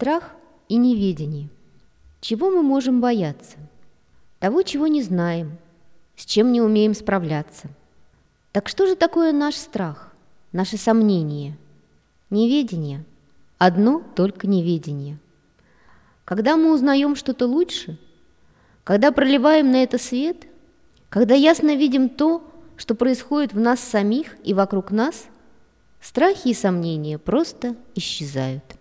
Страх и неведение. Чего мы можем бояться? Того, чего не знаем, с чем не умеем справляться. Так что же такое наш страх, наши сомнения? Неведение. Одно только неведение. Когда мы узнаем что-то лучше, когда проливаем на это свет, когда ясно видим то, что происходит в нас самих и вокруг нас, страхи и сомнения просто исчезают.